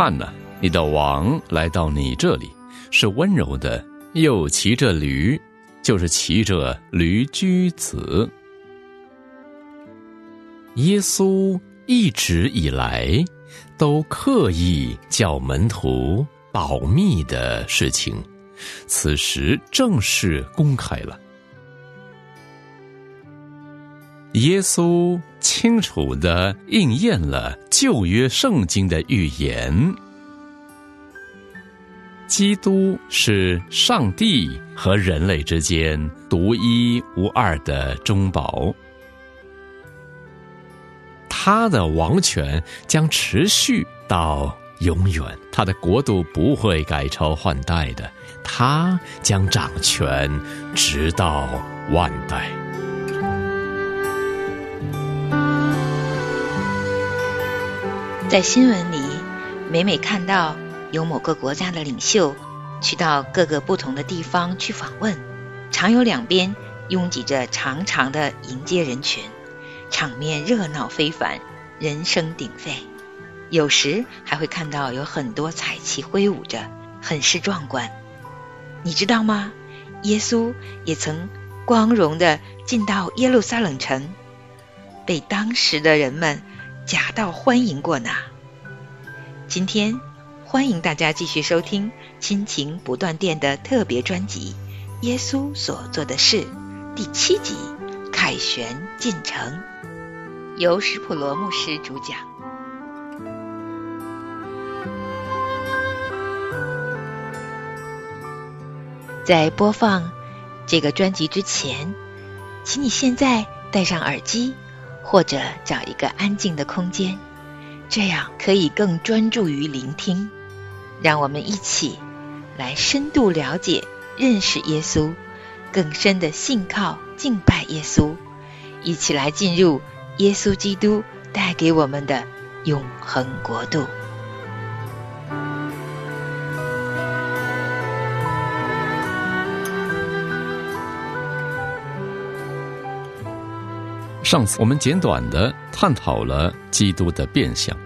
看呐，你的王来到你这里，是温柔的，又骑着驴，就是骑着驴驹子。耶稣一直以来都刻意叫门徒保密的事情，此时正式公开了。耶稣清楚的应验了旧约圣经的预言：基督是上帝和人类之间独一无二的中保。他的王权将持续到永远，他的国度不会改朝换代的，他将掌权直到万代。在新闻里，每每看到有某个国家的领袖去到各个不同的地方去访问，常有两边拥挤着长长的迎接人群。场面热闹非凡，人声鼎沸，有时还会看到有很多彩旗挥舞着，很是壮观。你知道吗？耶稣也曾光荣地进到耶路撒冷城，被当时的人们夹道欢迎过呢。今天欢迎大家继续收听亲情不断电的特别专辑《耶稣所做的事》第七集《凯旋进城》。由史普罗牧师主讲。在播放这个专辑之前，请你现在戴上耳机，或者找一个安静的空间，这样可以更专注于聆听。让我们一起来深度了解、认识耶稣，更深的信靠、敬拜耶稣，一起来进入。耶稣基督带给我们的永恒国度。上次我们简短的探讨了基督的变相，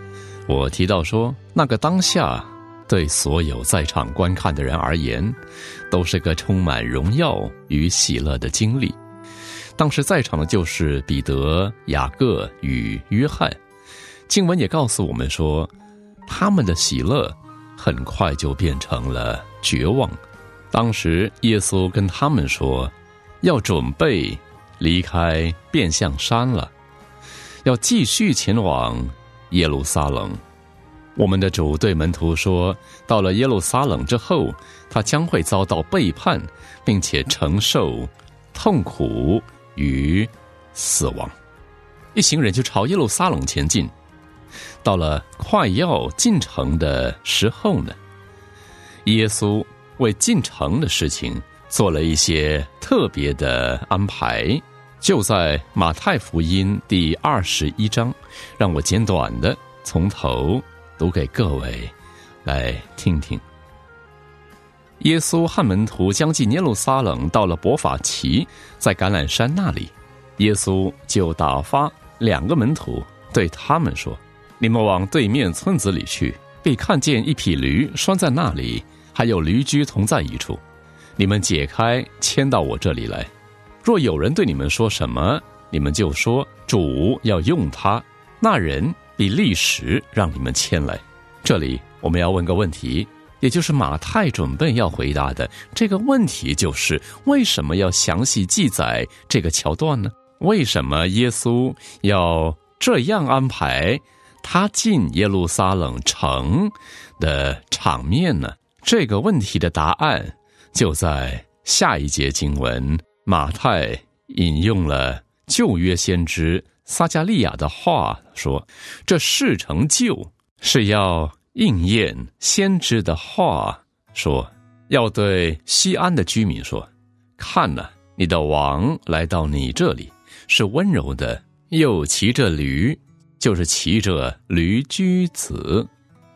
我提到说，那个当下对所有在场观看的人而言，都是个充满荣耀与喜乐的经历。当时在场的就是彼得、雅各与约翰。经文也告诉我们说，他们的喜乐很快就变成了绝望。当时耶稣跟他们说，要准备离开变相山了，要继续前往耶路撒冷。我们的主对门徒说，到了耶路撒冷之后，他将会遭到背叛，并且承受痛苦。与死亡，一行人就朝耶路撒冷前进。到了快要进城的时候呢，耶稣为进城的事情做了一些特别的安排。就在马太福音第二十一章，让我简短的从头读给各位来听听。耶稣和门徒将近耶路撒冷，到了伯法奇，在橄榄山那里，耶稣就打发两个门徒对他们说：“你们往对面村子里去，必看见一匹驴拴在那里，还有驴驹同在一处。你们解开，牵到我这里来。若有人对你们说什么，你们就说主要用他，那人必立时让你们牵来。这里我们要问个问题。”也就是马太准备要回答的这个问题，就是为什么要详细记载这个桥段呢？为什么耶稣要这样安排他进耶路撒冷城的场面呢？这个问题的答案就在下一节经文。马太引用了旧约先知撒加利亚的话说：“这事成就是要。”应验先知的话说：“要对西安的居民说，看呐，你的王来到你这里，是温柔的，又骑着驴，就是骑着驴驹子。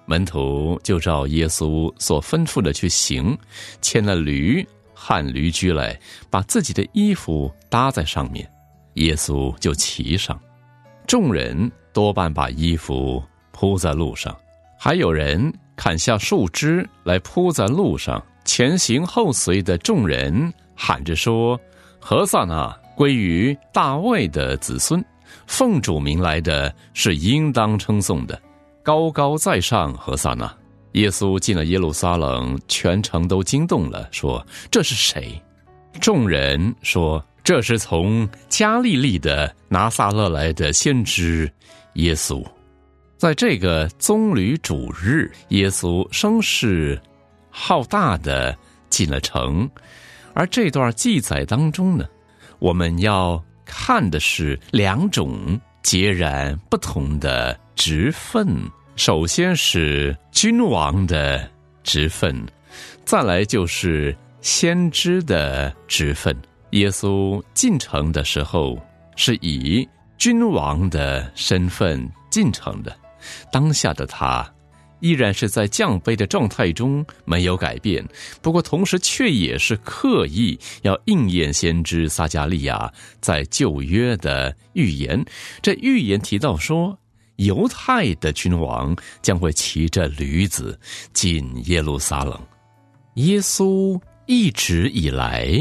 门徒就照耶稣所吩咐的去行，牵了驴汗驴驹来，把自己的衣服搭在上面，耶稣就骑上。众人多半把衣服铺在路上。”还有人砍下树枝来铺在路上，前行后随的众人喊着说：“何萨那归于大卫的子孙，奉主名来的是应当称颂的，高高在上。”何萨那。耶稣进了耶路撒冷，全城都惊动了，说：“这是谁？”众人说：“这是从加利利的拿撒勒来的先知耶稣。”在这个棕榈主日，耶稣声势浩大的进了城，而这段记载当中呢，我们要看的是两种截然不同的职分。首先是君王的职分，再来就是先知的职分。耶稣进城的时候是以君王的身份进城的，当下的他依然是在降卑的状态中没有改变。不过，同时却也是刻意要应验先知撒加利亚在旧约的预言。这预言提到说。犹太的君王将会骑着驴子进耶路撒冷。耶稣一直以来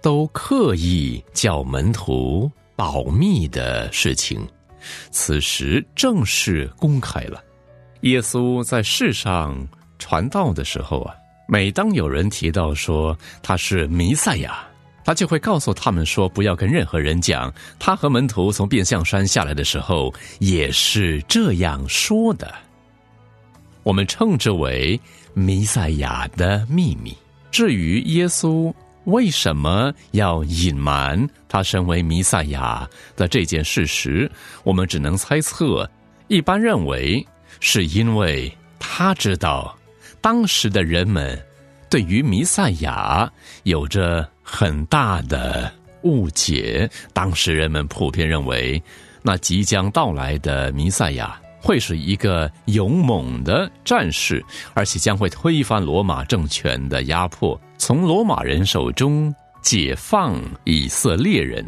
都刻意叫门徒保密的事情，此时正式公开了。耶稣在世上传道的时候啊，每当有人提到说他是弥赛亚。他就会告诉他们说：“不要跟任何人讲。”他和门徒从变相山下来的时候也是这样说的。我们称之为弥赛亚的秘密。至于耶稣为什么要隐瞒他身为弥赛亚的这件事实，我们只能猜测。一般认为是因为他知道当时的人们对于弥赛亚有着。很大的误解。当时人们普遍认为，那即将到来的弥赛亚会是一个勇猛的战士，而且将会推翻罗马政权的压迫，从罗马人手中解放以色列人。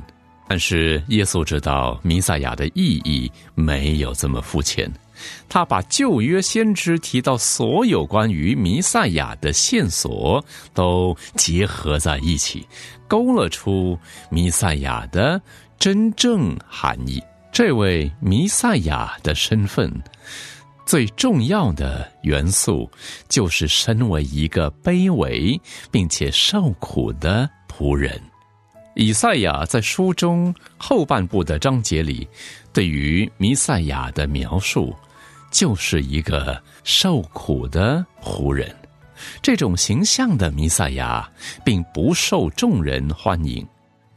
但是耶稣知道弥赛亚的意义没有这么肤浅。他把旧约先知提到所有关于弥赛亚的线索都结合在一起，勾勒出弥赛亚的真正含义。这位弥赛亚的身份最重要的元素，就是身为一个卑微并且受苦的仆人。以赛亚在书中后半部的章节里，对于弥赛亚的描述。就是一个受苦的仆人，这种形象的弥赛亚并不受众人欢迎，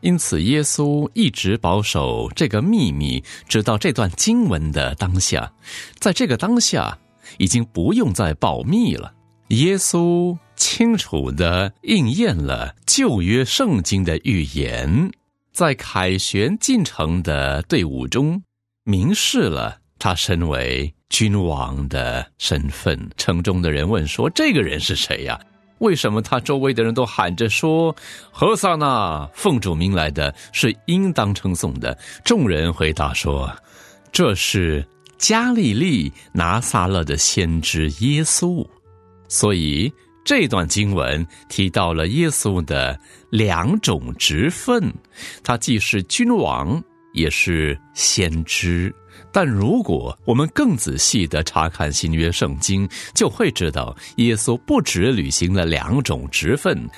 因此耶稣一直保守这个秘密，直到这段经文的当下。在这个当下，已经不用再保密了。耶稣清楚的应验了旧约圣经的预言，在凯旋进城的队伍中明示了他身为。君王的身份，城中的人问说：“这个人是谁呀？为什么他周围的人都喊着说，何萨那奉主名来的是应当称颂的？”众人回答说：“这是加利利拿撒勒的先知耶稣。”所以这段经文提到了耶稣的两种职分，他既是君王，也是先知。但如果我们更仔细的查看新约圣经，就会知道，耶稣不只履行了两种职分，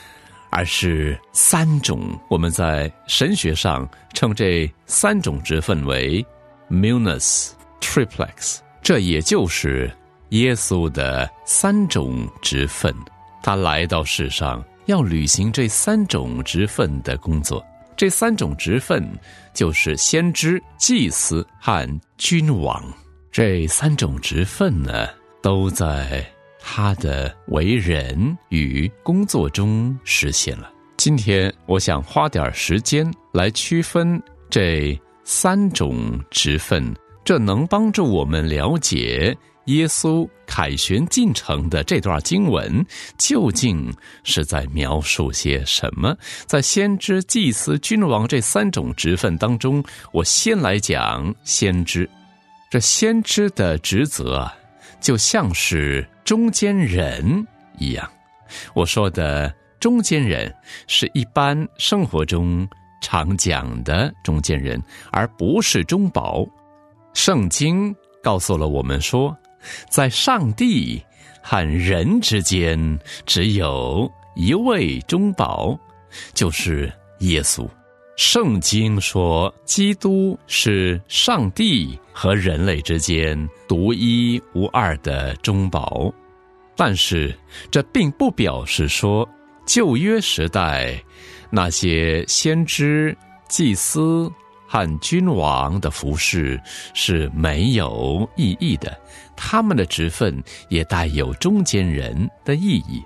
而是三种。我们在神学上称这三种职分为 “munus triplex”，这也就是耶稣的三种职分。他来到世上，要履行这三种职分的工作。这三种职分就是先知、祭司和君王。这三种职分呢，都在他的为人与工作中实现了。今天，我想花点时间来区分这三种职分，这能帮助我们了解。耶稣凯旋进城的这段经文究竟是在描述些什么？在先知、祭司、君王这三种职分当中，我先来讲先知。这先知的职责就像是中间人一样。我说的中间人，是一般生活中常讲的中间人，而不是中保。圣经告诉了我们说，在上帝和人之间，只有一位中保，就是耶稣。圣经说，基督是上帝和人类之间独一无二的中保，但是这并不表示说旧约时代那些先知、祭司和君王的服饰是没有意义的，他们的职分也带有中间人的意义。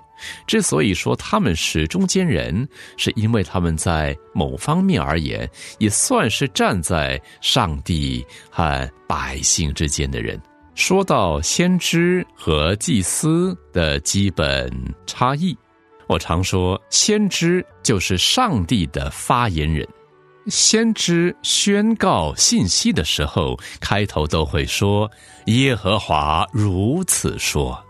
之所以说他们是中间人，是因为他们在某方面而言，也算是站在上帝和百姓之间的人。说到先知和祭司的基本差异，我常说，先知就是上帝的发言人。先知宣告信息的时候，开头都会说：“耶和华如此说。”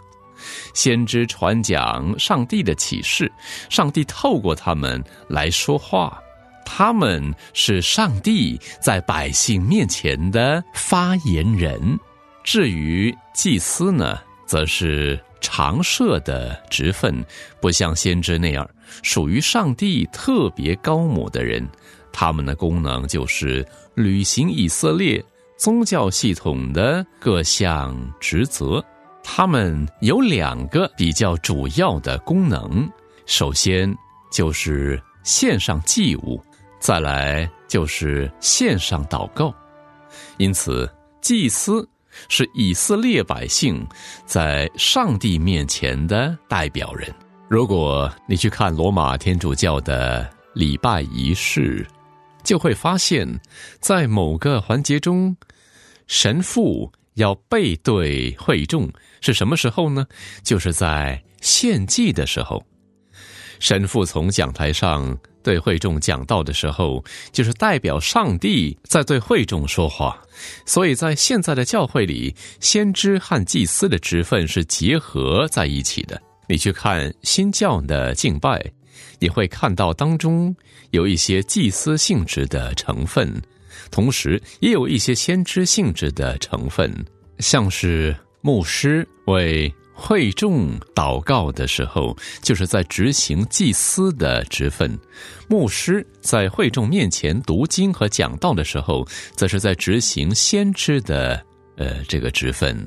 先知传讲上帝的启示，上帝透过他们来说话，他们是上帝在百姓面前的发言人。至于祭司呢，则是常设的职分，不像先知那样属于上帝特别高某的人。他们的功能就是履行以色列宗教系统的各项职责。他们有两个比较主要的功能，首先就是献上祭物，再来就是献上祷告。因此，祭司是以色列百姓在上帝面前的代表人。如果你去看罗马天主教的礼拜仪式，就会发现，在某个环节中，神父要背对会众。是什么时候呢？就是在献祭的时候，神父从讲台上对会众讲道的时候，就是代表上帝在对会众说话。所以在现在的教会里，先知和祭司的职分是结合在一起的。你去看新教的敬拜，你会看到当中有一些祭司性质的成分，同时也有一些先知性质的成分，像是。牧师为会众祷告的时候，就是在执行祭司的职分；牧师在会众面前读经和讲道的时候，则是在执行先知的呃这个职分。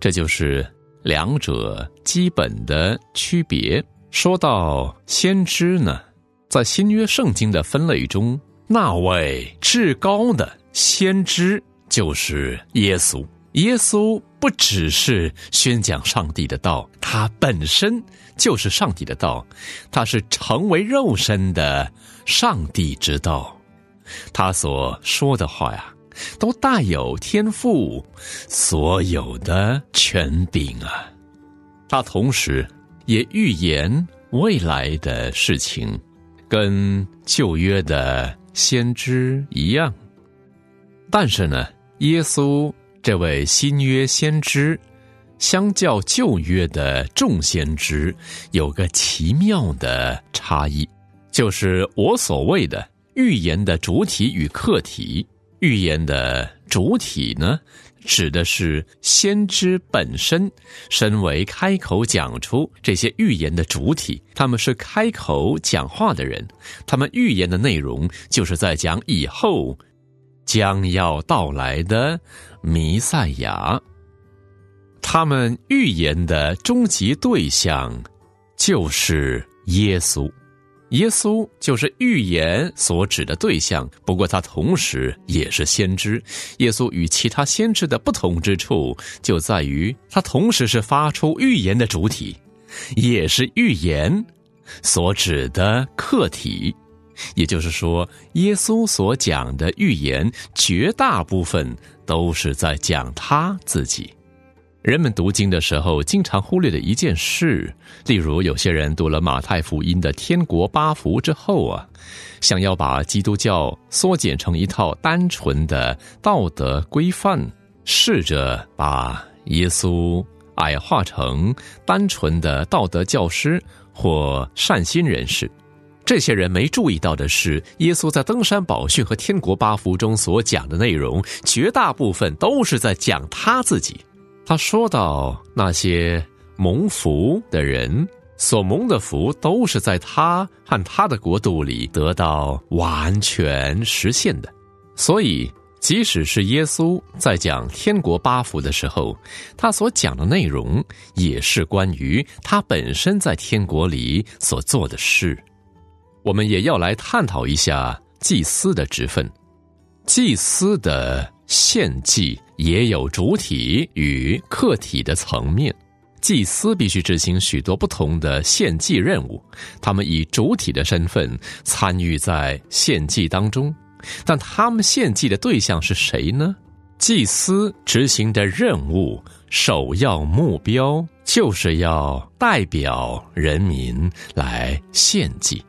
这就是两者基本的区别。说到先知呢，在新约圣经的分类中，那位至高的先知就是耶稣。耶稣不只是宣讲上帝的道，他本身就是上帝的道，他是成为肉身的上帝之道。他所说的话呀，都带有天赋所有的权柄啊。他同时也预言未来的事情，跟旧约的先知一样。但是呢，耶稣。这位新约先知，相较旧约的众先知，有个奇妙的差异，就是我所谓的预言的主体与客体。预言的主体呢，指的是先知本身，身为开口讲出这些预言的主体，他们是开口讲话的人，他们预言的内容就是在讲以后。将要到来的弥赛亚，他们预言的终极对象就是耶稣。耶稣就是预言所指的对象，不过他同时也是先知。耶稣与其他先知的不同之处就在于，他同时是发出预言的主体，也是预言所指的客体。也就是说，耶稣所讲的预言，绝大部分都是在讲他自己。人们读经的时候，经常忽略的一件事，例如有些人读了马太福音的天国八福之后啊，想要把基督教缩减成一套单纯的道德规范，试着把耶稣矮化成单纯的道德教师或善心人士。这些人没注意到的是，耶稣在登山宝训和天国八福中所讲的内容，绝大部分都是在讲他自己。他说到那些蒙福的人所蒙的福，都是在他和他的国度里得到完全实现的。所以，即使是耶稣在讲天国八福的时候，他所讲的内容也是关于他本身在天国里所做的事。我们也要来探讨一下祭司的职分。祭司的献祭也有主体与客体的层面。祭司必须执行许多不同的献祭任务，他们以主体的身份参与在献祭当中。但他们献祭的对象是谁呢？祭司执行的任务首要目标就是要代表人民来献祭。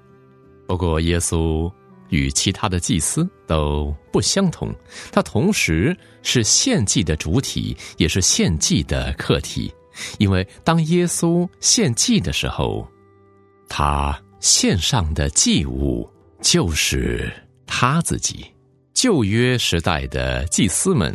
不过，耶稣与其他的祭司都不相同，他同时是献祭的主体，也是献祭的客体。因为当耶稣献祭的时候，他献上的祭物就是他自己。旧约时代的祭司们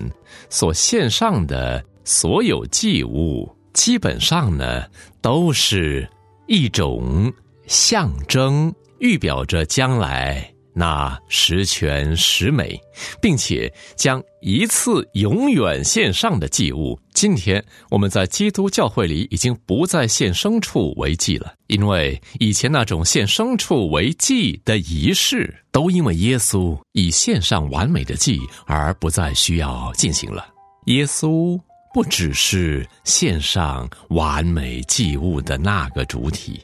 所献上的所有祭物，基本上呢，都是一种象征。预表着将来那十全十美，并且将一次永远献上的祭物。今天我们在基督教会里已经不再献牲畜为祭了，因为以前那种献牲畜为祭的仪式，都因为耶稣已献上完美的祭而不再需要进行了。耶稣不只是献上完美祭物的那个主体。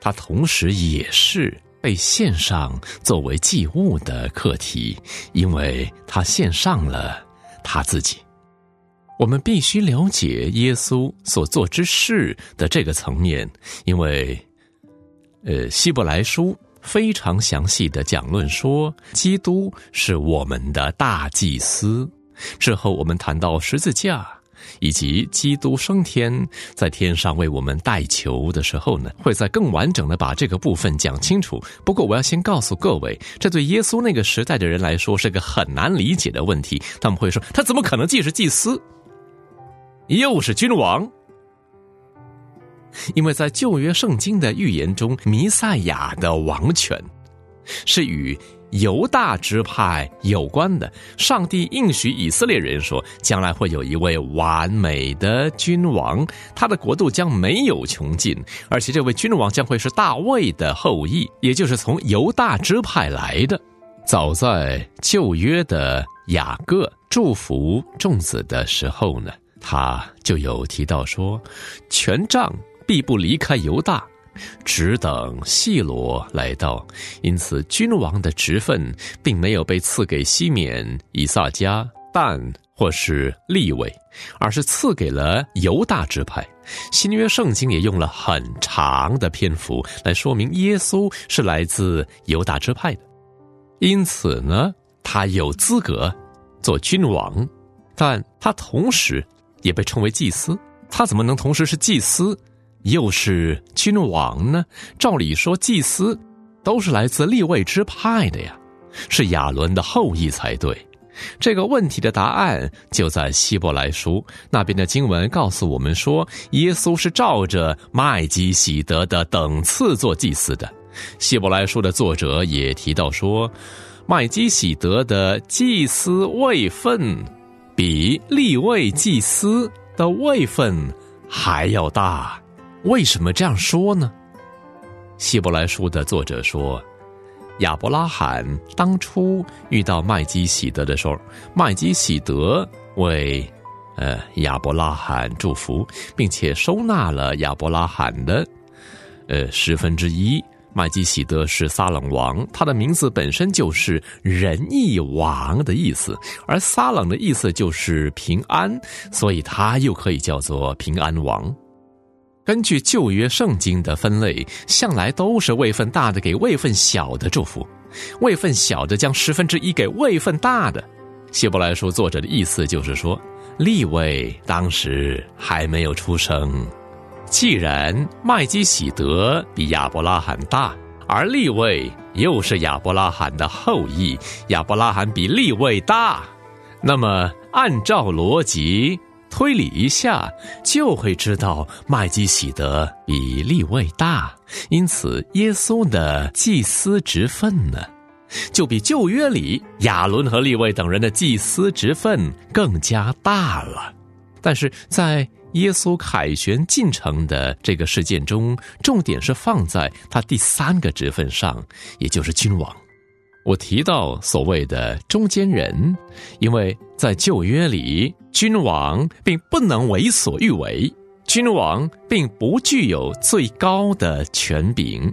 他同时也是被献上作为祭物的课题，因为他献上了他自己。我们必须了解耶稣所做之事的这个层面，因为，呃，希伯来书非常详细的讲论说，基督是我们的大祭司。之后我们谈到十字架。以及基督升天在天上为我们代求的时候呢，会在更完整的把这个部分讲清楚。不过，我要先告诉各位，这对耶稣那个时代的人来说是个很难理解的问题。他们会说：“他怎么可能既是祭司，又是君王？”因为在旧约圣经的预言中，弥赛亚的王权是与。犹大支派有关的，上帝应许以色列人说，将来会有一位完美的君王，他的国度将没有穷尽，而且这位君王将会是大卫的后裔，也就是从犹大支派来的。早在旧约的雅各祝福众子的时候呢，他就有提到说，权杖必不离开犹大。只等细罗来到，因此君王的职分并没有被赐给西缅、以撒加、但或是利位，而是赐给了犹大支派。新约圣经也用了很长的篇幅来说明耶稣是来自犹大支派的，因此呢，他有资格做君王，但他同时也被称为祭司。他怎么能同时是祭司？又是君王呢？照理说，祭司都是来自立位之派的呀，是亚伦的后裔才对。这个问题的答案就在希伯来书那边的经文告诉我们说，耶稣是照着麦基喜德的等次做祭司的。希伯来书的作者也提到说，麦基喜德的祭司位分比立位祭司的位分还要大。为什么这样说呢？希伯来书的作者说，亚伯拉罕当初遇到麦基喜德的时候，麦基喜德为呃亚伯拉罕祝福，并且收纳了亚伯拉罕的呃十分之一。麦基喜德是撒冷王，他的名字本身就是仁义王的意思，而撒冷的意思就是平安，所以他又可以叫做平安王。根据旧约圣经的分类，向来都是位份大的给位份小的祝福，位份小的将十分之一给位份大的。希伯来书作者的意思就是说，利位当时还没有出生。既然麦基喜德比亚伯拉罕大，而利位又是亚伯拉罕的后裔，亚伯拉罕比利位大，那么按照逻辑推理一下，就会知道麦基喜德比利位大，因此耶稣的祭司职分呢，就比旧约里亚伦和利位等人的祭司职分更加大了。但是在耶稣凯旋进城的这个事件中，重点是放在他第三个职分上，也就是君王。我提到所谓的中间人，因为在旧约里，君王并不能为所欲为，君王并不具有最高的权柄，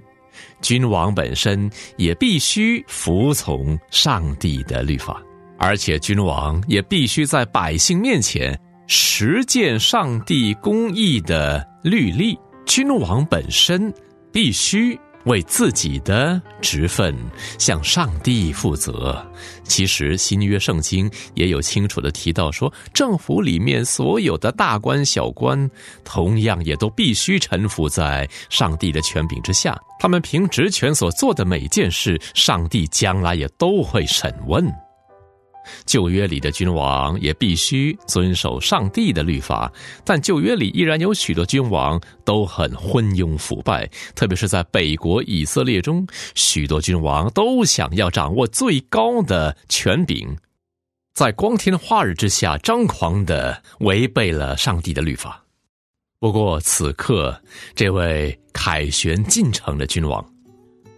君王本身也必须服从上帝的律法，而且君王也必须在百姓面前。实践上帝公义的律例，君王本身必须为自己的职分向上帝负责。其实新约圣经也有清楚的提到说，政府里面所有的大官小官，同样也都必须臣服在上帝的权柄之下。他们凭职权所做的每件事，上帝将来也都会审问。旧约里的君王也必须遵守上帝的律法，但旧约里依然有许多君王都很昏庸腐败，特别是在北国以色列中，许多君王都想要掌握最高的权柄，在光天化日之下张狂的违背了上帝的律法。不过此刻，这位凯旋进城的君王，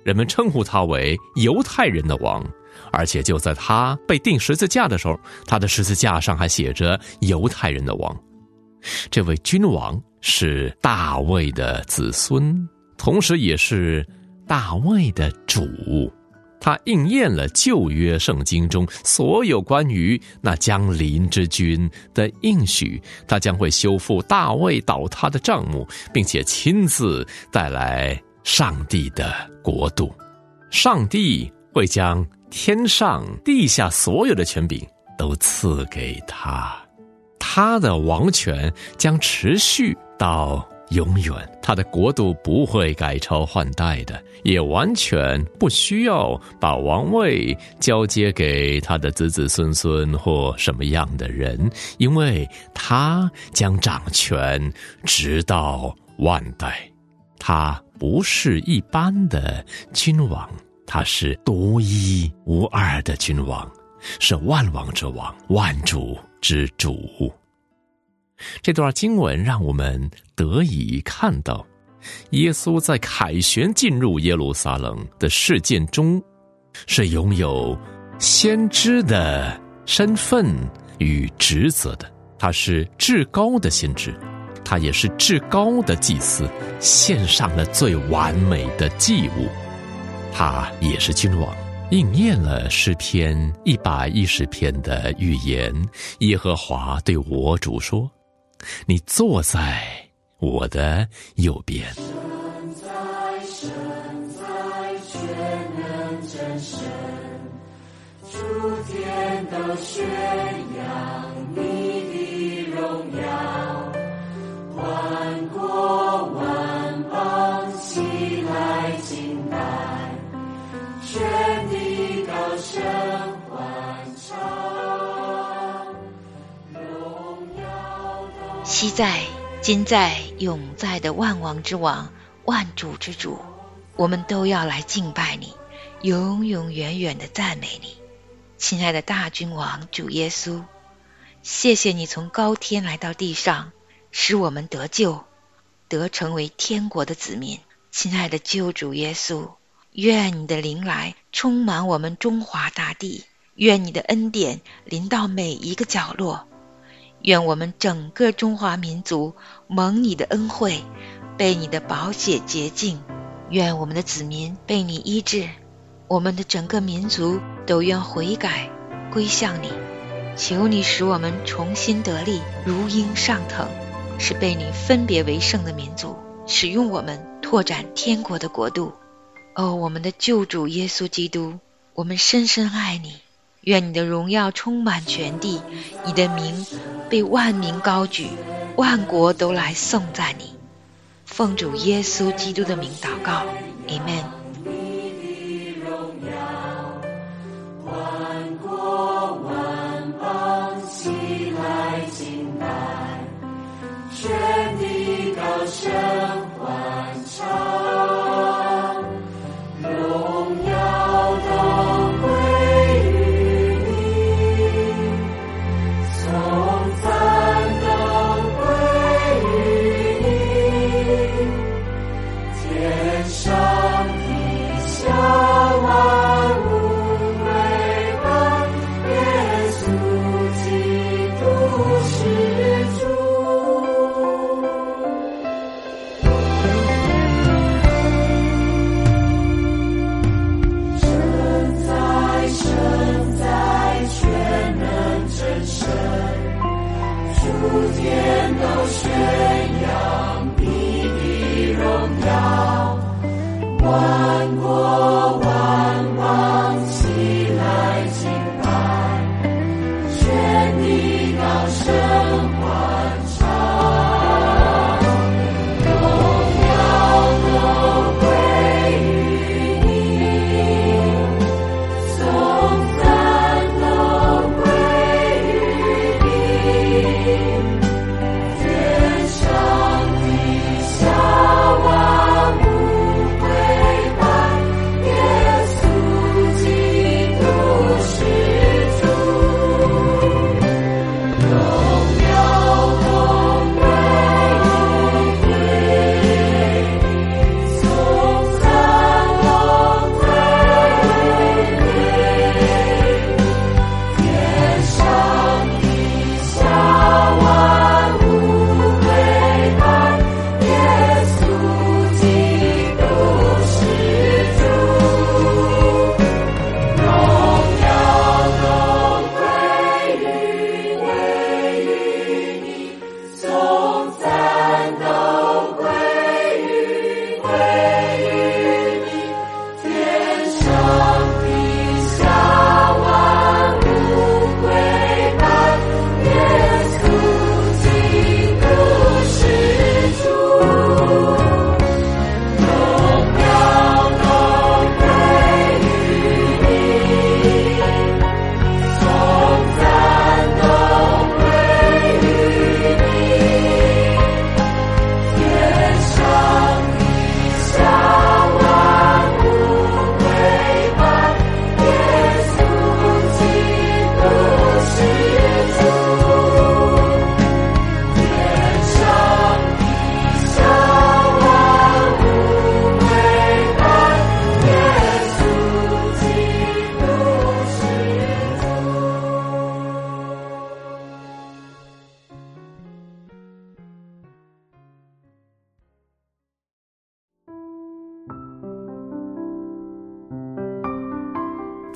人们称呼他为犹太人的王。而且就在他被钉十字架的时候，他的十字架上还写着“犹太人的王”。这位君王是大卫的子孙，同时也是大卫的主。他应验了旧约圣经中所有关于那将临之君的应许。他将会修复大卫倒塌的帐幕，并且亲自带来上帝的国度。上帝会将。天上地下所有的权柄都赐给他，他的王权将持续到永远，他的国度不会改朝换代的，也完全不需要把王位交接给他的子子孙孙或什么样的人，因为他将掌权直到万代，他不是一般的君王。他是独一无二的君王，是万王之王，万主之主。这段经文让我们得以看到，耶稣在凯旋进入耶路撒冷的事件中，是拥有先知的身份与职责的。他是至高的先知，他也是至高的祭司，献上了最完美的祭物。他也是君王，应验了诗篇一百一十篇的预言。耶和华对我主说：“你坐在我的右边。”昔在、今在、永在的万王之王、万主之主，我们都要来敬拜你，永永远远的赞美你，亲爱的大君王主耶稣，谢谢你从高天来到地上，使我们得救，得成为天国的子民。亲爱的救主耶稣，愿你的灵来充满我们中华大地，愿你的恩典临到每一个角落。愿我们整个中华民族蒙你的恩惠，被你的宝血洁净；愿我们的子民被你医治，我们的整个民族都愿悔改归向你。求你使我们重新得力，如鹰上腾，是被你分别为圣的民族，使用我们拓展天国的国度。哦，我们的救主耶稣基督，我们深深爱你，愿你的荣耀充满全地，你的名被万民高举，万国都来颂赞你。奉主耶稣基督的名祷告，Amen。